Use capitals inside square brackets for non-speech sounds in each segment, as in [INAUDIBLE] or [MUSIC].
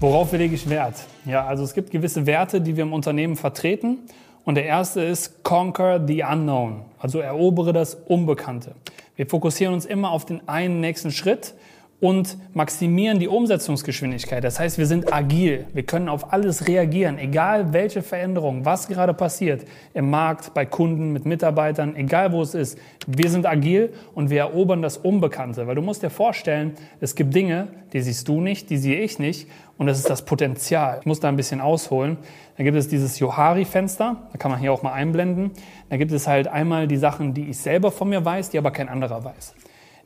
Worauf lege ich Wert? Ja, also es gibt gewisse Werte, die wir im Unternehmen vertreten. Und der erste ist Conquer the Unknown, also erobere das Unbekannte. Wir fokussieren uns immer auf den einen nächsten Schritt und maximieren die Umsetzungsgeschwindigkeit. Das heißt, wir sind agil. Wir können auf alles reagieren, egal welche Veränderung, was gerade passiert, im Markt, bei Kunden, mit Mitarbeitern, egal wo es ist. Wir sind agil und wir erobern das Unbekannte. Weil du musst dir vorstellen, es gibt Dinge, die siehst du nicht, die sehe ich nicht. Und das ist das Potenzial. Ich muss da ein bisschen ausholen. Da gibt es dieses Johari-Fenster, da kann man hier auch mal einblenden. Da gibt es halt einmal die Sachen, die ich selber von mir weiß, die aber kein anderer weiß.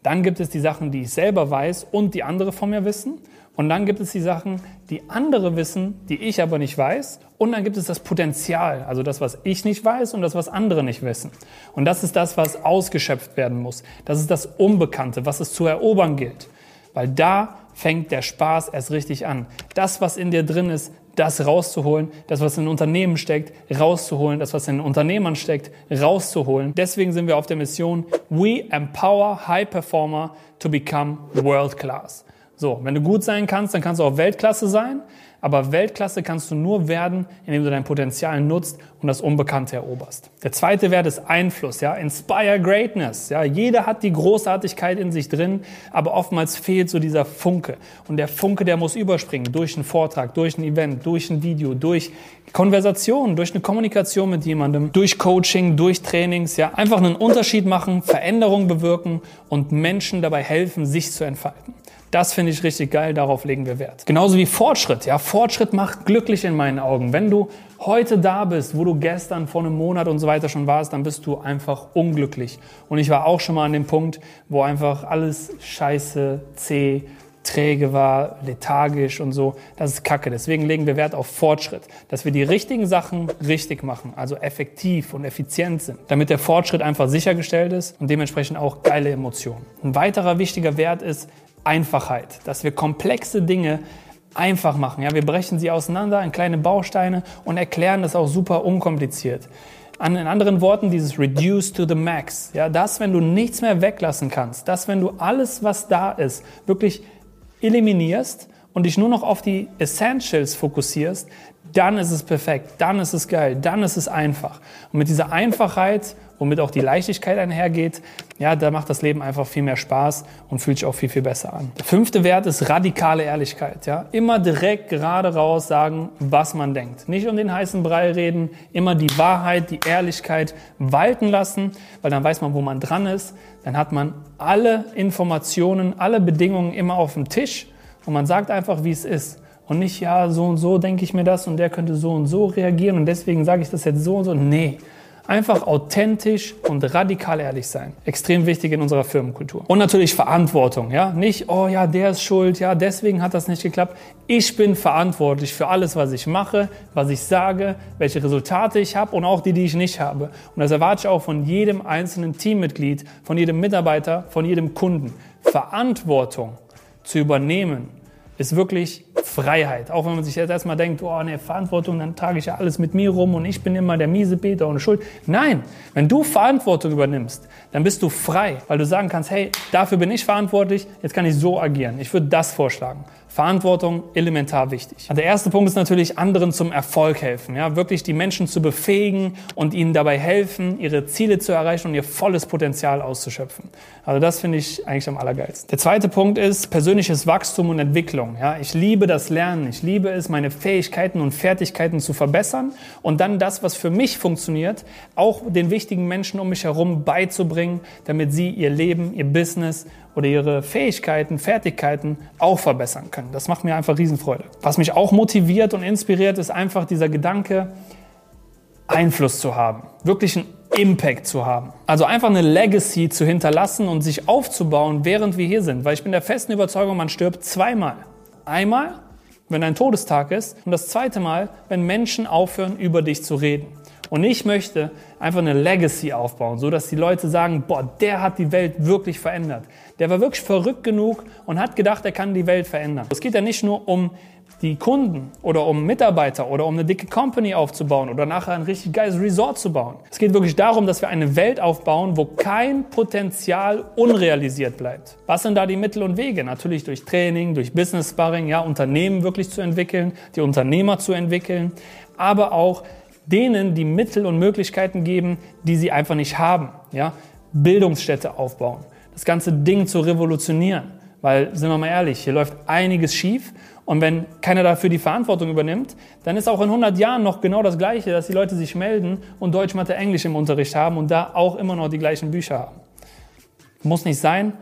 Dann gibt es die Sachen, die ich selber weiß und die andere von mir wissen. Und dann gibt es die Sachen, die andere wissen, die ich aber nicht weiß. Und dann gibt es das Potenzial, also das, was ich nicht weiß und das, was andere nicht wissen. Und das ist das, was ausgeschöpft werden muss. Das ist das Unbekannte, was es zu erobern gilt. Weil da fängt der Spaß erst richtig an. Das, was in dir drin ist, das rauszuholen, das, was in Unternehmen steckt, rauszuholen, das, was in Unternehmern steckt, rauszuholen. Deswegen sind wir auf der Mission, we empower high performer to become world class. So, wenn du gut sein kannst, dann kannst du auch Weltklasse sein. Aber Weltklasse kannst du nur werden, indem du dein Potenzial nutzt und das Unbekannte eroberst. Der zweite Wert ist Einfluss, ja, Inspire Greatness. Ja, jeder hat die Großartigkeit in sich drin, aber oftmals fehlt so dieser Funke. Und der Funke, der muss überspringen durch einen Vortrag, durch ein Event, durch ein Video, durch Konversation, durch eine Kommunikation mit jemandem, durch Coaching, durch Trainings, ja, einfach einen Unterschied machen, Veränderungen bewirken und Menschen dabei helfen, sich zu entfalten. Das finde ich richtig geil, darauf legen wir Wert. Genauso wie Fortschritt. Ja, Fortschritt macht glücklich in meinen Augen. Wenn du heute da bist, wo du gestern vor einem Monat und so weiter schon warst, dann bist du einfach unglücklich. Und ich war auch schon mal an dem Punkt, wo einfach alles scheiße, zäh, träge war, lethargisch und so. Das ist Kacke. Deswegen legen wir Wert auf Fortschritt, dass wir die richtigen Sachen richtig machen, also effektiv und effizient sind, damit der Fortschritt einfach sichergestellt ist und dementsprechend auch geile Emotionen. Ein weiterer wichtiger Wert ist Einfachheit, dass wir komplexe Dinge einfach machen. Ja, wir brechen sie auseinander in kleine Bausteine und erklären das auch super unkompliziert. An, in anderen Worten, dieses Reduce to the Max. Ja, das, wenn du nichts mehr weglassen kannst, das, wenn du alles, was da ist, wirklich eliminierst und dich nur noch auf die Essentials fokussierst, dann ist es perfekt, dann ist es geil, dann ist es einfach. Und mit dieser Einfachheit, womit auch die Leichtigkeit einhergeht, ja, da macht das Leben einfach viel mehr Spaß und fühlt sich auch viel, viel besser an. Der fünfte Wert ist radikale Ehrlichkeit. Ja? Immer direkt gerade raus sagen, was man denkt. Nicht um den heißen Brei reden, immer die Wahrheit, die Ehrlichkeit walten lassen, weil dann weiß man, wo man dran ist. Dann hat man alle Informationen, alle Bedingungen immer auf dem Tisch und man sagt einfach, wie es ist. Und nicht, ja, so und so denke ich mir das und der könnte so und so reagieren und deswegen sage ich das jetzt so und so. Nee. Einfach authentisch und radikal ehrlich sein. Extrem wichtig in unserer Firmenkultur. Und natürlich Verantwortung, ja. Nicht, oh ja, der ist schuld, ja, deswegen hat das nicht geklappt. Ich bin verantwortlich für alles, was ich mache, was ich sage, welche Resultate ich habe und auch die, die ich nicht habe. Und das erwarte ich auch von jedem einzelnen Teammitglied, von jedem Mitarbeiter, von jedem Kunden. Verantwortung zu übernehmen ist wirklich Freiheit. Auch wenn man sich jetzt erstmal denkt, oh, ne, Verantwortung, dann trage ich ja alles mit mir rum und ich bin immer der miese Peter und Schuld. Nein, wenn du Verantwortung übernimmst, dann bist du frei, weil du sagen kannst, hey, dafür bin ich verantwortlich, jetzt kann ich so agieren. Ich würde das vorschlagen. Verantwortung elementar wichtig. Der erste Punkt ist natürlich, anderen zum Erfolg helfen. Ja, wirklich die Menschen zu befähigen und ihnen dabei helfen, ihre Ziele zu erreichen und ihr volles Potenzial auszuschöpfen. Also das finde ich eigentlich am allergeilsten. Der zweite Punkt ist persönliches Wachstum und Entwicklung. Ja, ich liebe das Lernen. Ich liebe es, meine Fähigkeiten und Fertigkeiten zu verbessern und dann das, was für mich funktioniert, auch den wichtigen Menschen um mich herum beizubringen, damit sie ihr Leben, ihr Business oder ihre Fähigkeiten, Fertigkeiten auch verbessern können. Das macht mir einfach Riesenfreude. Was mich auch motiviert und inspiriert, ist einfach dieser Gedanke, Einfluss zu haben, wirklich einen Impact zu haben. Also einfach eine Legacy zu hinterlassen und sich aufzubauen, während wir hier sind. Weil ich bin der festen Überzeugung, man stirbt zweimal. Einmal wenn dein Todestag ist. Und das zweite Mal, wenn Menschen aufhören, über dich zu reden. Und ich möchte einfach eine Legacy aufbauen, so dass die Leute sagen, boah, der hat die Welt wirklich verändert. Der war wirklich verrückt genug und hat gedacht, er kann die Welt verändern. Es geht ja nicht nur um die Kunden oder um Mitarbeiter oder um eine dicke Company aufzubauen oder nachher ein richtig geiles Resort zu bauen. Es geht wirklich darum, dass wir eine Welt aufbauen, wo kein Potenzial unrealisiert bleibt. Was sind da die Mittel und Wege? Natürlich durch Training, durch Business Sparring, ja, Unternehmen wirklich zu entwickeln, die Unternehmer zu entwickeln, aber auch denen die Mittel und Möglichkeiten geben, die sie einfach nicht haben. Ja? Bildungsstätte aufbauen, das ganze Ding zu revolutionieren. Weil, sind wir mal ehrlich, hier läuft einiges schief. Und wenn keiner dafür die Verantwortung übernimmt, dann ist auch in 100 Jahren noch genau das Gleiche, dass die Leute sich melden und Deutsch, Mathe, Englisch im Unterricht haben und da auch immer noch die gleichen Bücher haben. Muss nicht sein,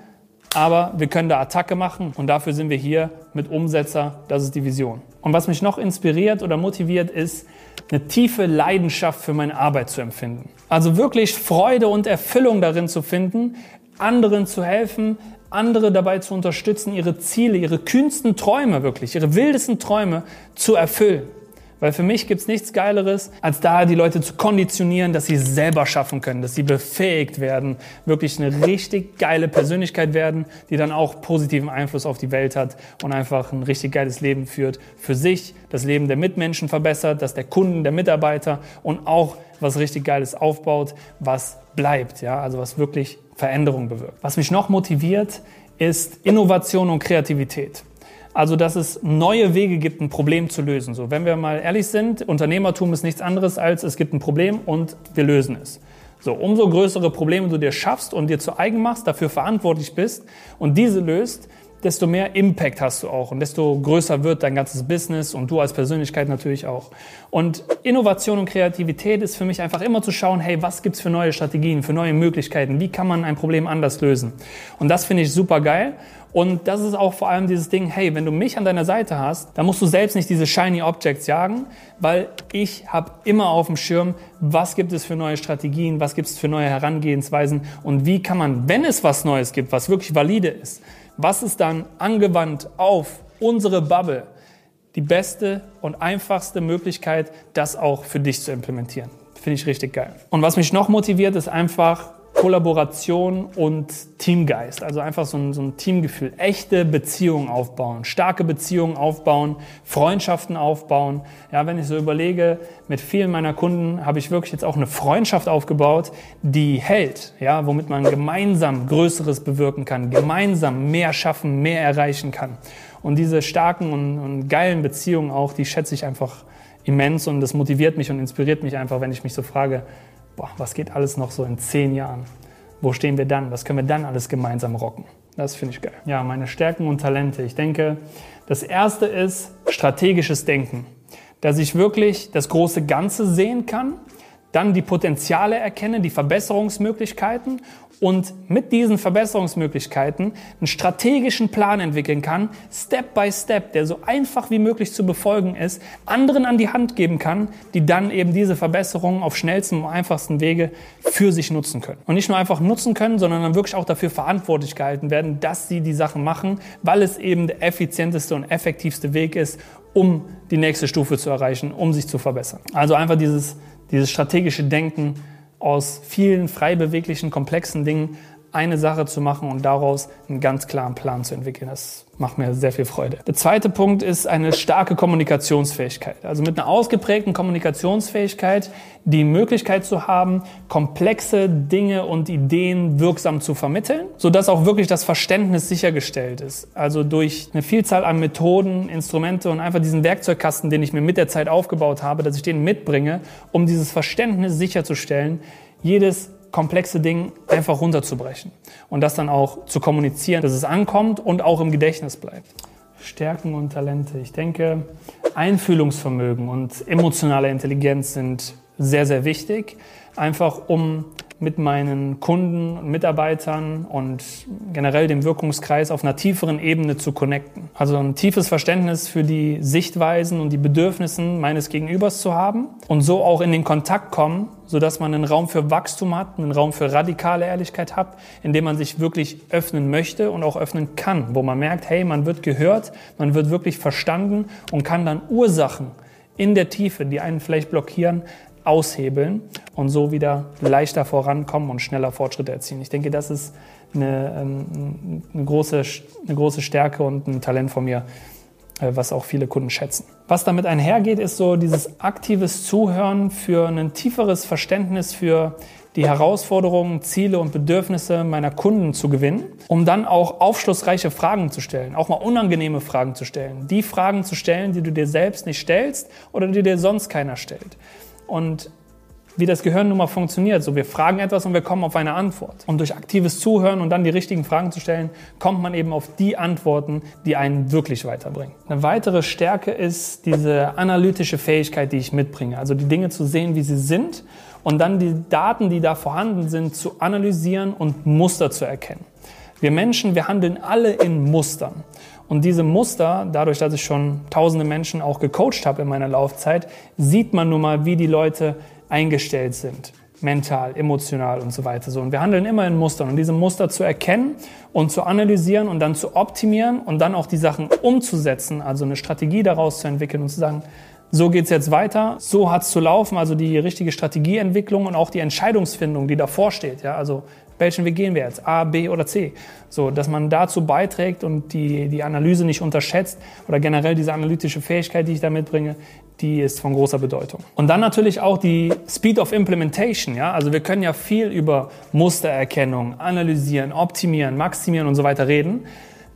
aber wir können da Attacke machen und dafür sind wir hier mit Umsetzer. Das ist die Vision. Und was mich noch inspiriert oder motiviert, ist, eine tiefe Leidenschaft für meine Arbeit zu empfinden. Also wirklich Freude und Erfüllung darin zu finden, anderen zu helfen, andere dabei zu unterstützen, ihre Ziele, ihre kühnsten Träume wirklich, ihre wildesten Träume zu erfüllen. Weil für mich gibt's nichts Geileres, als da die Leute zu konditionieren, dass sie es selber schaffen können, dass sie befähigt werden, wirklich eine richtig geile Persönlichkeit werden, die dann auch positiven Einfluss auf die Welt hat und einfach ein richtig geiles Leben führt. Für sich, das Leben der Mitmenschen verbessert, das der Kunden, der Mitarbeiter und auch was richtig Geiles aufbaut, was bleibt, ja, also was wirklich Veränderung bewirkt. Was mich noch motiviert, ist Innovation und Kreativität. Also, dass es neue Wege gibt, ein Problem zu lösen. So, wenn wir mal ehrlich sind, Unternehmertum ist nichts anderes als es gibt ein Problem und wir lösen es. So, umso größere Probleme du dir schaffst und dir zu eigen machst, dafür verantwortlich bist und diese löst, desto mehr Impact hast du auch und desto größer wird dein ganzes Business und du als Persönlichkeit natürlich auch. Und Innovation und Kreativität ist für mich einfach immer zu schauen, hey, was gibt's für neue Strategien, für neue Möglichkeiten, wie kann man ein Problem anders lösen? Und das finde ich super geil. Und das ist auch vor allem dieses Ding, hey, wenn du mich an deiner Seite hast, dann musst du selbst nicht diese shiny Objects jagen, weil ich habe immer auf dem Schirm, was gibt es für neue Strategien, was gibt es für neue Herangehensweisen und wie kann man, wenn es was Neues gibt, was wirklich valide ist, was ist dann angewandt auf unsere Bubble die beste und einfachste Möglichkeit, das auch für dich zu implementieren. Finde ich richtig geil. Und was mich noch motiviert, ist einfach Kollaboration und Teamgeist. Also einfach so ein, so ein, Teamgefühl. Echte Beziehungen aufbauen, starke Beziehungen aufbauen, Freundschaften aufbauen. Ja, wenn ich so überlege, mit vielen meiner Kunden habe ich wirklich jetzt auch eine Freundschaft aufgebaut, die hält. Ja, womit man gemeinsam Größeres bewirken kann, gemeinsam mehr schaffen, mehr erreichen kann. Und diese starken und, und geilen Beziehungen auch, die schätze ich einfach immens und das motiviert mich und inspiriert mich einfach, wenn ich mich so frage, boah, was geht alles noch so in zehn Jahren? Wo stehen wir dann? Was können wir dann alles gemeinsam rocken? Das finde ich geil. Ja, meine Stärken und Talente. Ich denke, das erste ist strategisches Denken. Dass ich wirklich das große Ganze sehen kann, dann die Potenziale erkenne, die Verbesserungsmöglichkeiten und mit diesen Verbesserungsmöglichkeiten einen strategischen Plan entwickeln kann, Step by Step, der so einfach wie möglich zu befolgen ist, anderen an die Hand geben kann, die dann eben diese Verbesserungen auf schnellstem und einfachsten Wege für sich nutzen können. Und nicht nur einfach nutzen können, sondern dann wirklich auch dafür verantwortlich gehalten werden, dass sie die Sachen machen, weil es eben der effizienteste und effektivste Weg ist, um die nächste Stufe zu erreichen, um sich zu verbessern. Also einfach dieses, dieses strategische Denken, aus vielen frei beweglichen, komplexen Dingen eine Sache zu machen und daraus einen ganz klaren Plan zu entwickeln. Das macht mir sehr viel Freude. Der zweite Punkt ist eine starke Kommunikationsfähigkeit. Also mit einer ausgeprägten Kommunikationsfähigkeit die Möglichkeit zu haben, komplexe Dinge und Ideen wirksam zu vermitteln, sodass auch wirklich das Verständnis sichergestellt ist. Also durch eine Vielzahl an Methoden, Instrumente und einfach diesen Werkzeugkasten, den ich mir mit der Zeit aufgebaut habe, dass ich den mitbringe, um dieses Verständnis sicherzustellen, jedes komplexe Ding einfach runterzubrechen und das dann auch zu kommunizieren, dass es ankommt und auch im Gedächtnis bleibt. Stärken und Talente. Ich denke, Einfühlungsvermögen und emotionale Intelligenz sind sehr, sehr wichtig, einfach um mit meinen Kunden und Mitarbeitern und generell dem Wirkungskreis auf einer tieferen Ebene zu connecten. Also ein tiefes Verständnis für die Sichtweisen und die Bedürfnissen meines Gegenübers zu haben und so auch in den Kontakt kommen, sodass man einen Raum für Wachstum hat, einen Raum für radikale Ehrlichkeit hat, in dem man sich wirklich öffnen möchte und auch öffnen kann, wo man merkt, hey, man wird gehört, man wird wirklich verstanden und kann dann Ursachen in der Tiefe, die einen vielleicht blockieren, aushebeln und so wieder leichter vorankommen und schneller Fortschritte erzielen. Ich denke, das ist eine, ähm, eine, große, eine große Stärke und ein Talent von mir, äh, was auch viele Kunden schätzen. Was damit einhergeht, ist so dieses aktives Zuhören für ein tieferes Verständnis für die Herausforderungen, Ziele und Bedürfnisse meiner Kunden zu gewinnen, um dann auch aufschlussreiche Fragen zu stellen, auch mal unangenehme Fragen zu stellen. Die Fragen zu stellen, die du dir selbst nicht stellst oder die dir sonst keiner stellt und wie das Gehirn nun mal funktioniert. So, wir fragen etwas und wir kommen auf eine Antwort. Und durch aktives Zuhören und dann die richtigen Fragen zu stellen, kommt man eben auf die Antworten, die einen wirklich weiterbringen. Eine weitere Stärke ist diese analytische Fähigkeit, die ich mitbringe. Also die Dinge zu sehen, wie sie sind und dann die Daten, die da vorhanden sind, zu analysieren und Muster zu erkennen. Wir Menschen, wir handeln alle in Mustern. Und diese Muster, dadurch, dass ich schon tausende Menschen auch gecoacht habe in meiner Laufzeit, sieht man nun mal, wie die Leute eingestellt sind. Mental, emotional und so weiter. So. Und wir handeln immer in Mustern. Und diese Muster zu erkennen und zu analysieren und dann zu optimieren und dann auch die Sachen umzusetzen, also eine Strategie daraus zu entwickeln und zu sagen, so geht's jetzt weiter, so hat's zu laufen, also die richtige Strategieentwicklung und auch die Entscheidungsfindung, die davor steht. Ja? Also welchen Weg gehen wir jetzt? A, B oder C? So, dass man dazu beiträgt und die, die Analyse nicht unterschätzt oder generell diese analytische Fähigkeit, die ich da mitbringe, die ist von großer Bedeutung. Und dann natürlich auch die Speed of Implementation. Ja? Also wir können ja viel über Mustererkennung, analysieren, optimieren, maximieren und so weiter reden.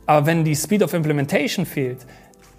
Aber wenn die Speed of Implementation fehlt,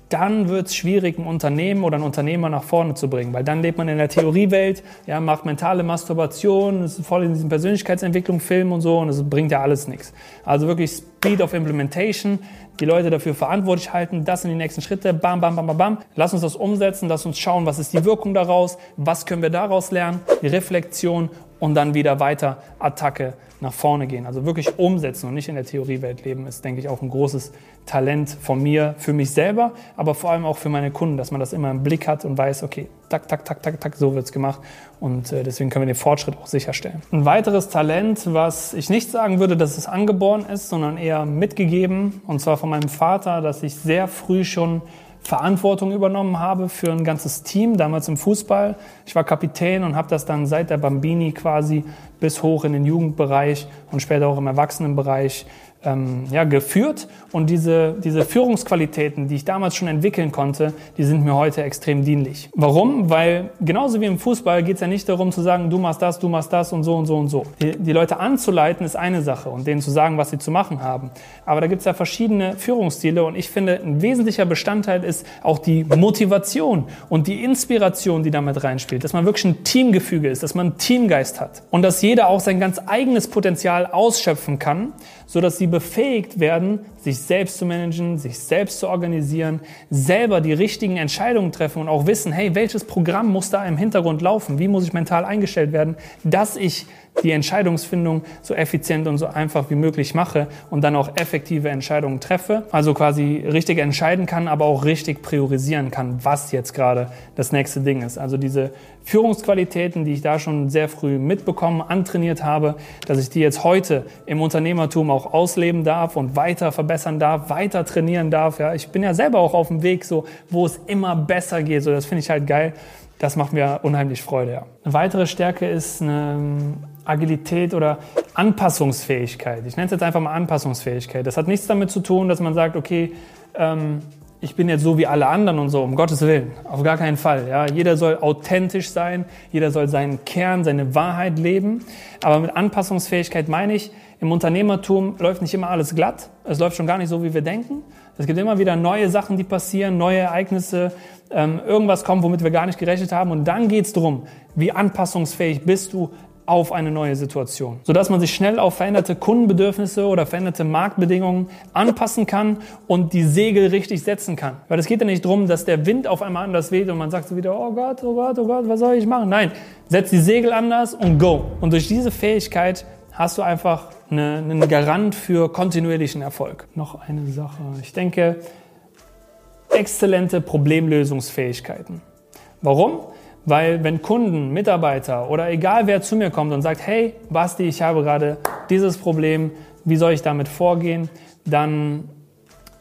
dann wird es schwierig, ein Unternehmen oder einen Unternehmer nach vorne zu bringen, weil dann lebt man in der Theoriewelt, ja, macht mentale Masturbation, ist voll in diesem Persönlichkeitsentwicklung, Film und so und es bringt ja alles nichts. Also wirklich Speed of Implementation, die Leute dafür verantwortlich halten, das sind die nächsten Schritte, bam, bam, bam, bam, bam. Lass uns das umsetzen, lass uns schauen, was ist die Wirkung daraus, was können wir daraus lernen, die Reflexion und dann wieder weiter Attacke nach vorne gehen. Also wirklich umsetzen und nicht in der Theoriewelt leben, ist, denke ich, auch ein großes Talent von mir für mich selber, aber vor allem auch für meine Kunden, dass man das immer im Blick hat und weiß, okay, tak, tak, tak, tak, tak, so wird's gemacht. Und äh, deswegen können wir den Fortschritt auch sicherstellen. Ein weiteres Talent, was ich nicht sagen würde, dass es angeboren ist, sondern eher mitgegeben, und zwar von meinem Vater, dass ich sehr früh schon Verantwortung übernommen habe für ein ganzes Team, damals im Fußball. Ich war Kapitän und habe das dann seit der Bambini quasi bis hoch in den Jugendbereich und später auch im Erwachsenenbereich ähm, ja, geführt. Und diese, diese Führungsqualitäten, die ich damals schon entwickeln konnte, die sind mir heute extrem dienlich. Warum? Weil genauso wie im Fußball geht es ja nicht darum zu sagen, du machst das, du machst das und so und so und so. Die, die Leute anzuleiten ist eine Sache und denen zu sagen, was sie zu machen haben. Aber da gibt es ja verschiedene Führungsstile und ich finde, ein wesentlicher Bestandteil ist auch die Motivation und die Inspiration, die damit reinspielt. Dass man wirklich ein Teamgefüge ist, dass man einen Teamgeist hat und dass auch sein ganz eigenes Potenzial ausschöpfen kann so dass sie befähigt werden, sich selbst zu managen, sich selbst zu organisieren, selber die richtigen Entscheidungen treffen und auch wissen, hey, welches Programm muss da im Hintergrund laufen? Wie muss ich mental eingestellt werden, dass ich die Entscheidungsfindung so effizient und so einfach wie möglich mache und dann auch effektive Entscheidungen treffe. Also quasi richtig entscheiden kann, aber auch richtig priorisieren kann, was jetzt gerade das nächste Ding ist. Also diese Führungsqualitäten, die ich da schon sehr früh mitbekommen, antrainiert habe, dass ich die jetzt heute im Unternehmertum auch ausleben darf und weiter verbessern darf, weiter trainieren darf. Ja, ich bin ja selber auch auf dem Weg, so, wo es immer besser geht. So, das finde ich halt geil. Das macht mir unheimlich Freude. Ja. Eine weitere Stärke ist eine Agilität oder Anpassungsfähigkeit. Ich nenne es jetzt einfach mal Anpassungsfähigkeit. Das hat nichts damit zu tun, dass man sagt, okay, ähm, ich bin jetzt so wie alle anderen und so, um Gottes Willen. Auf gar keinen Fall. Ja. Jeder soll authentisch sein, jeder soll seinen Kern, seine Wahrheit leben. Aber mit Anpassungsfähigkeit meine ich, im Unternehmertum läuft nicht immer alles glatt. Es läuft schon gar nicht so, wie wir denken. Es gibt immer wieder neue Sachen, die passieren, neue Ereignisse, ähm, irgendwas kommt, womit wir gar nicht gerechnet haben. Und dann geht es darum, wie anpassungsfähig bist du auf eine neue Situation, sodass man sich schnell auf veränderte Kundenbedürfnisse oder veränderte Marktbedingungen anpassen kann und die Segel richtig setzen kann. Weil es geht ja nicht darum, dass der Wind auf einmal anders weht und man sagt so wieder, oh Gott, oh Gott, oh Gott, was soll ich machen? Nein, setz die Segel anders und go. Und durch diese Fähigkeit hast du einfach eine, einen Garant für kontinuierlichen Erfolg. Noch eine Sache. Ich denke, exzellente Problemlösungsfähigkeiten. Warum? Weil wenn Kunden, Mitarbeiter oder egal wer zu mir kommt und sagt, hey Basti, ich habe gerade dieses Problem, wie soll ich damit vorgehen, dann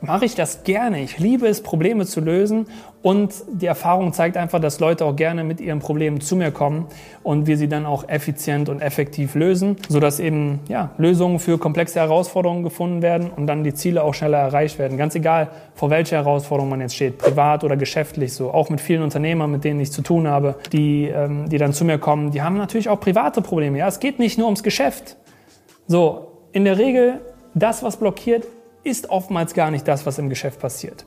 mache ich das gerne. Ich liebe es, Probleme zu lösen und die Erfahrung zeigt einfach, dass Leute auch gerne mit ihren Problemen zu mir kommen und wir sie dann auch effizient und effektiv lösen, sodass eben ja, Lösungen für komplexe Herausforderungen gefunden werden und dann die Ziele auch schneller erreicht werden. Ganz egal, vor welcher Herausforderung man jetzt steht, privat oder geschäftlich so. Auch mit vielen Unternehmern, mit denen ich zu tun habe, die, ähm, die dann zu mir kommen, die haben natürlich auch private Probleme. Ja, es geht nicht nur ums Geschäft. So, in der Regel, das, was blockiert, ist oftmals gar nicht das, was im Geschäft passiert,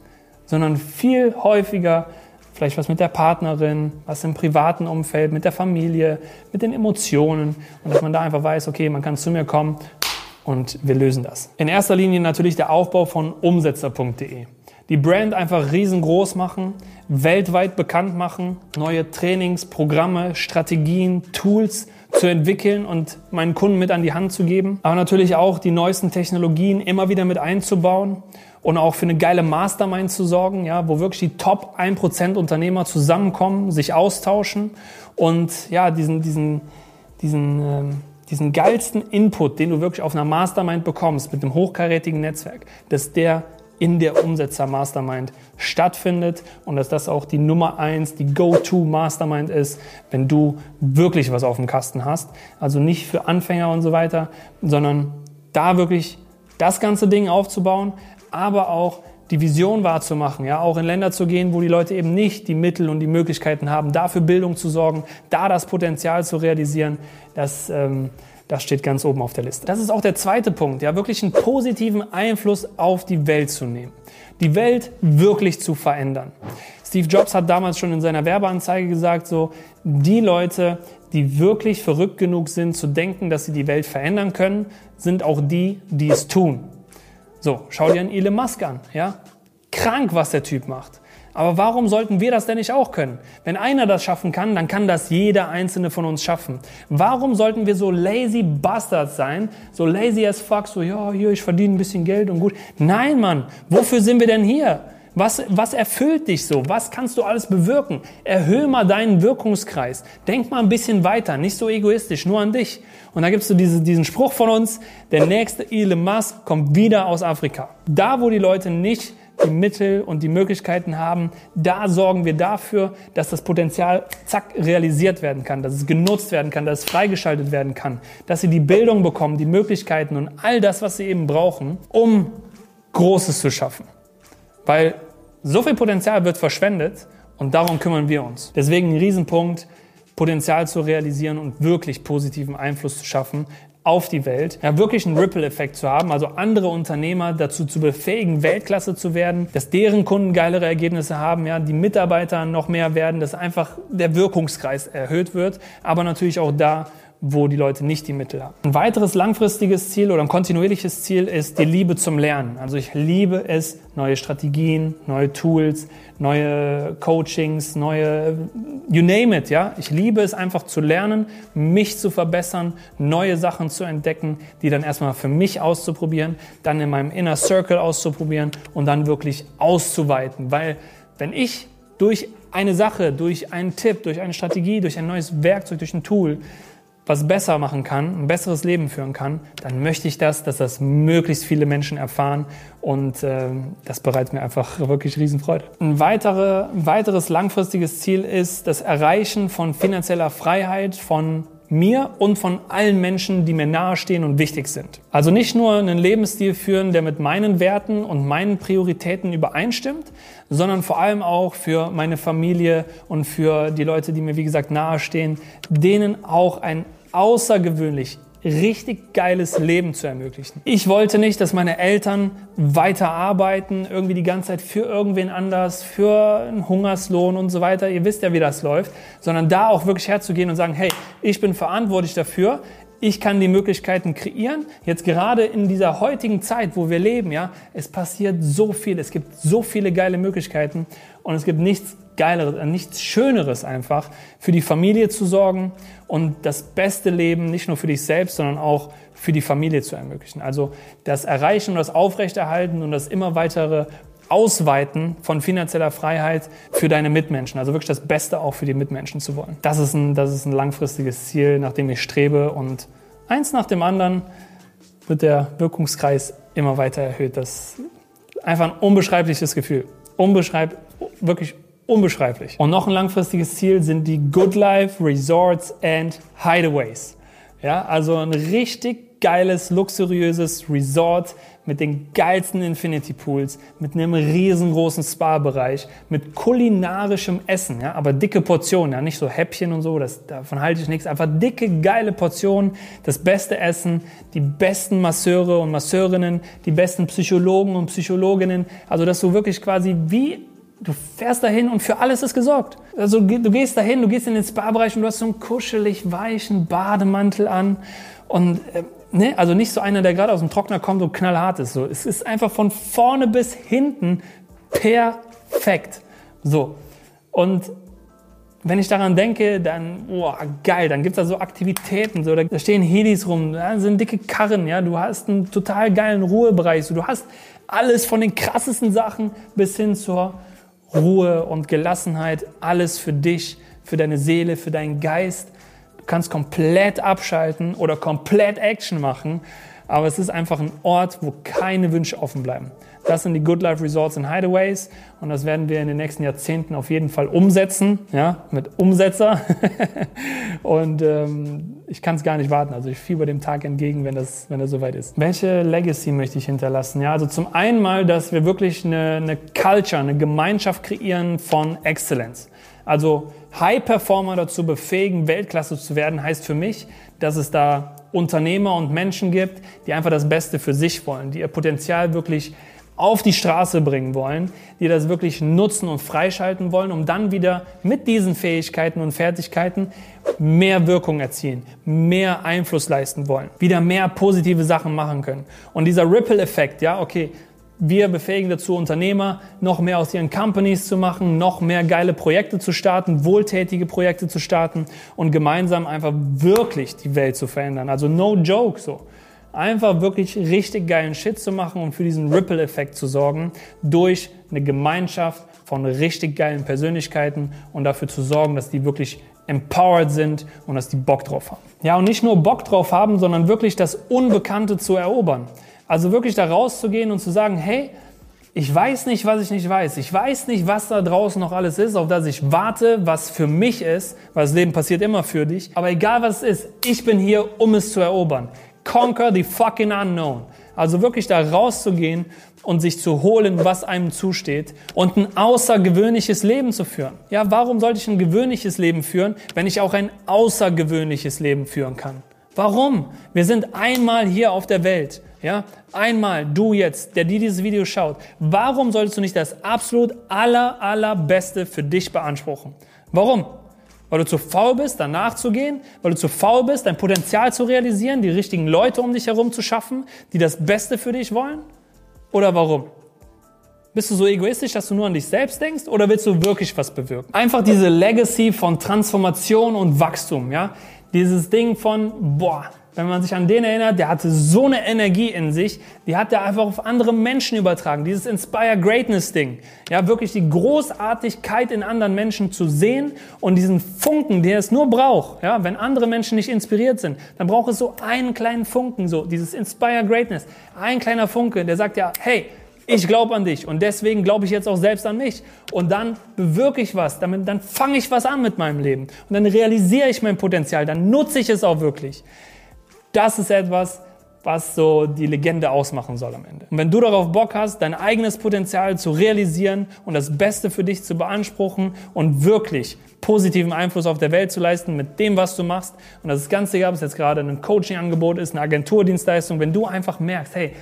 sondern viel häufiger vielleicht was mit der Partnerin, was im privaten Umfeld, mit der Familie, mit den Emotionen und dass man da einfach weiß, okay, man kann zu mir kommen und wir lösen das. In erster Linie natürlich der Aufbau von umsetzer.de. Die Brand einfach riesengroß machen, weltweit bekannt machen, neue Trainings, Programme, Strategien, Tools zu entwickellen und meinen Kunden mit an die Hand zu geben. Aber natürlich auch die neuesten Technologien immer wieder mit einzubauen und auch für eine geile Mastermind zu sorgen, ja, wo wirklich die Top 1% Unternehmer zusammenkommen, sich austauschen und ja, diesen, diesen, diesen, ähm, diesen geilsten Input, den du wirklich auf einer Mastermind bekommst mit einem hochkarätigen Netzwerk, dass der in der Umsetzer Mastermind stattfindet und dass das auch die Nummer eins, die Go-To Mastermind ist, wenn du wirklich was auf dem Kasten hast. Also nicht für Anfänger und so weiter, sondern da wirklich das ganze Ding aufzubauen, aber auch die Vision wahrzumachen, ja, auch in Länder zu gehen, wo die Leute eben nicht die Mittel und die Möglichkeiten haben, dafür Bildung zu sorgen, da das Potenzial zu realisieren, das ähm, das steht ganz oben auf der Liste. Das ist auch der zweite Punkt, ja, wirklich einen positiven Einfluss auf die Welt zu nehmen. Die Welt wirklich zu verändern. Steve Jobs hat damals schon in seiner Werbeanzeige gesagt, so, die Leute, die wirklich verrückt genug sind zu denken, dass sie die Welt verändern können, sind auch die, die es tun. So, schau dir einen Elon Musk an, ja? Krank, was der Typ macht. Aber warum sollten wir das denn nicht auch können? Wenn einer das schaffen kann, dann kann das jeder einzelne von uns schaffen. Warum sollten wir so lazy Bastards sein? So lazy as fuck, so, ja, hier, ich verdiene ein bisschen Geld und gut. Nein, Mann, wofür sind wir denn hier? Was, was erfüllt dich so? Was kannst du alles bewirken? Erhöhe mal deinen Wirkungskreis. Denk mal ein bisschen weiter, nicht so egoistisch, nur an dich. Und da gibst du diese, diesen Spruch von uns, der nächste Elon Musk kommt wieder aus Afrika. Da, wo die Leute nicht die Mittel und die Möglichkeiten haben, da sorgen wir dafür, dass das Potenzial zack realisiert werden kann, dass es genutzt werden kann, dass es freigeschaltet werden kann, dass sie die Bildung bekommen, die Möglichkeiten und all das, was sie eben brauchen, um Großes zu schaffen. Weil so viel Potenzial wird verschwendet und darum kümmern wir uns. Deswegen ein Riesenpunkt, Potenzial zu realisieren und wirklich positiven Einfluss zu schaffen auf die Welt, ja, wirklich einen Ripple-Effekt zu haben, also andere Unternehmer dazu zu befähigen, Weltklasse zu werden, dass deren Kunden geilere Ergebnisse haben, ja, die Mitarbeiter noch mehr werden, dass einfach der Wirkungskreis erhöht wird, aber natürlich auch da, wo die Leute nicht die Mittel haben. Ein weiteres langfristiges Ziel oder ein kontinuierliches Ziel ist die Liebe zum Lernen. Also ich liebe es, neue Strategien, neue Tools, neue Coachings, neue, you name it, ja. Ich liebe es einfach zu lernen, mich zu verbessern, neue Sachen zu entdecken, die dann erstmal für mich auszuprobieren, dann in meinem Inner Circle auszuprobieren und dann wirklich auszuweiten. Weil wenn ich durch eine Sache, durch einen Tipp, durch eine Strategie, durch ein neues Werkzeug, durch ein Tool was besser machen kann, ein besseres Leben führen kann, dann möchte ich das, dass das möglichst viele Menschen erfahren und äh, das bereitet mir einfach wirklich Riesenfreude. Ein weitere, weiteres langfristiges Ziel ist das Erreichen von finanzieller Freiheit, von mir und von allen Menschen, die mir nahestehen und wichtig sind. Also nicht nur einen Lebensstil führen, der mit meinen Werten und meinen Prioritäten übereinstimmt, sondern vor allem auch für meine Familie und für die Leute, die mir, wie gesagt, nahestehen, denen auch ein außergewöhnlich richtig geiles Leben zu ermöglichen. Ich wollte nicht, dass meine Eltern weiter arbeiten, irgendwie die ganze Zeit für irgendwen anders, für einen Hungerslohn und so weiter. Ihr wisst ja, wie das läuft, sondern da auch wirklich herzugehen und sagen, hey, ich bin verantwortlich dafür. Ich kann die Möglichkeiten kreieren. Jetzt gerade in dieser heutigen Zeit, wo wir leben, ja, es passiert so viel. Es gibt so viele geile Möglichkeiten und es gibt nichts Geileres, äh, nichts Schöneres einfach, für die Familie zu sorgen und das beste Leben nicht nur für dich selbst, sondern auch für die Familie zu ermöglichen. Also das Erreichen und das Aufrechterhalten und das immer weitere Ausweiten von finanzieller Freiheit für deine Mitmenschen. Also wirklich das Beste auch für die Mitmenschen zu wollen. Das ist ein, das ist ein langfristiges Ziel, nach dem ich strebe. Und eins nach dem anderen wird der Wirkungskreis immer weiter erhöht. Das ist einfach ein unbeschreibliches Gefühl. Unbeschreib, wirklich unbeschreiblich. Und noch ein langfristiges Ziel sind die Good Life Resorts and Hideaways. Ja, also ein richtig geiles, luxuriöses Resort mit den geilsten Infinity Pools, mit einem riesengroßen Spa-Bereich, mit kulinarischem Essen, ja, aber dicke Portionen, ja, nicht so Häppchen und so, das, davon halte ich nichts, einfach dicke, geile Portionen, das beste Essen, die besten Masseure und Masseurinnen, die besten Psychologen und Psychologinnen, also dass du wirklich quasi wie Du fährst dahin und für alles ist gesorgt. Also du gehst dahin, du gehst in den Spa-Bereich und du hast so einen kuschelig weichen Bademantel an und äh, ne, also nicht so einer, der gerade aus dem Trockner kommt und knallhart ist. So, es ist einfach von vorne bis hinten perfekt. So und wenn ich daran denke, dann, boah, geil, dann gibt's da so Aktivitäten, so, da stehen Helis rum, da sind dicke Karren, ja, du hast einen total geilen Ruhebereich, so, du hast alles von den krassesten Sachen bis hin zur Ruhe und Gelassenheit, alles für dich, für deine Seele, für deinen Geist. Du kannst komplett abschalten oder komplett Action machen, aber es ist einfach ein Ort, wo keine Wünsche offen bleiben. Das sind die Good Life Resorts and Hideaways und das werden wir in den nächsten Jahrzehnten auf jeden Fall umsetzen, ja, mit Umsetzer. [LAUGHS] und ähm, ich kann es gar nicht warten. Also ich fieber dem Tag entgegen, wenn das, wenn das soweit ist. Welche Legacy möchte ich hinterlassen? Ja, also zum einen mal, dass wir wirklich eine, eine Culture, eine Gemeinschaft kreieren von Excellence. Also High Performer dazu befähigen, Weltklasse zu werden, heißt für mich, dass es da Unternehmer und Menschen gibt, die einfach das Beste für sich wollen, die ihr Potenzial wirklich auf die Straße bringen wollen, die das wirklich nutzen und freischalten wollen, um dann wieder mit diesen Fähigkeiten und Fertigkeiten mehr Wirkung erzielen, mehr Einfluss leisten wollen, wieder mehr positive Sachen machen können. Und dieser Ripple-Effekt, ja, okay, wir befähigen dazu Unternehmer, noch mehr aus ihren Companies zu machen, noch mehr geile Projekte zu starten, wohltätige Projekte zu starten und gemeinsam einfach wirklich die Welt zu verändern. Also no joke so einfach wirklich richtig geilen Shit zu machen und für diesen Ripple-Effekt zu sorgen durch eine Gemeinschaft von richtig geilen Persönlichkeiten und dafür zu sorgen, dass die wirklich empowered sind und dass die Bock drauf haben. Ja, und nicht nur Bock drauf haben, sondern wirklich das Unbekannte zu erobern. Also wirklich da rauszugehen und zu sagen, hey, ich weiß nicht, was ich nicht weiß. Ich weiß nicht, was da draußen noch alles ist, auf das ich warte, was für mich ist, weil das Leben passiert immer für dich. Aber egal was es ist, ich bin hier, um es zu erobern. Conquer the fucking unknown. Also wirklich da rauszugehen und sich zu holen, was einem zusteht und ein außergewöhnliches Leben zu führen. Ja, warum sollte ich ein gewöhnliches Leben führen, wenn ich auch ein außergewöhnliches Leben führen kann? Warum? Wir sind einmal hier auf der Welt. Ja, einmal du jetzt, der dir dieses Video schaut. Warum solltest du nicht das absolut aller, allerbeste für dich beanspruchen? Warum? Weil du zu faul bist, danach zu gehen, weil du zu faul bist, dein Potenzial zu realisieren, die richtigen Leute um dich herum zu schaffen, die das Beste für dich wollen? Oder warum? Bist du so egoistisch, dass du nur an dich selbst denkst oder willst du wirklich was bewirken? Einfach diese Legacy von Transformation und Wachstum, ja? Dieses Ding von, boah, wenn man sich an den erinnert, der hatte so eine Energie in sich, die hat er einfach auf andere Menschen übertragen. Dieses Inspire Greatness Ding. Ja, wirklich die Großartigkeit in anderen Menschen zu sehen und diesen Funken, der es nur braucht. Ja, wenn andere Menschen nicht inspiriert sind, dann braucht es so einen kleinen Funken, so dieses Inspire Greatness. Ein kleiner Funke, der sagt ja, hey, ich glaube an dich und deswegen glaube ich jetzt auch selbst an mich. Und dann bewirke ich was, damit, dann fange ich was an mit meinem Leben und dann realisiere ich mein Potenzial, dann nutze ich es auch wirklich. Das ist etwas, was so die Legende ausmachen soll am Ende. Und wenn du darauf Bock hast, dein eigenes Potenzial zu realisieren und das Beste für dich zu beanspruchen und wirklich positiven Einfluss auf der Welt zu leisten mit dem, was du machst, und das ist ganz egal, ob es jetzt gerade ein Coaching-Angebot ist, eine Agenturdienstleistung, wenn du einfach merkst, hey,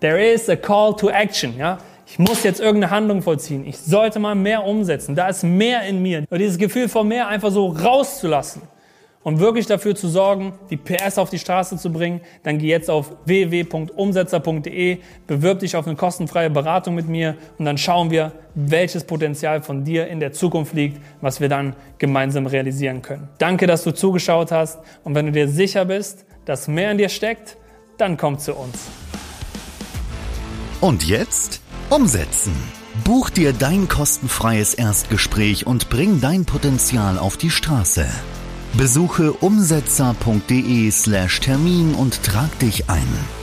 there is a call to action, ja, ich muss jetzt irgendeine Handlung vollziehen. Ich sollte mal mehr umsetzen. Da ist mehr in mir. Und dieses Gefühl von mehr einfach so rauszulassen und wirklich dafür zu sorgen, die PS auf die Straße zu bringen, dann geh jetzt auf www.umsetzer.de, bewirb dich auf eine kostenfreie Beratung mit mir und dann schauen wir, welches Potenzial von dir in der Zukunft liegt, was wir dann gemeinsam realisieren können. Danke, dass du zugeschaut hast und wenn du dir sicher bist, dass mehr in dir steckt, dann komm zu uns. Und jetzt umsetzen. Buch dir dein kostenfreies Erstgespräch und bring dein Potenzial auf die Straße. Besuche umsetzer.de/termin und trag dich ein.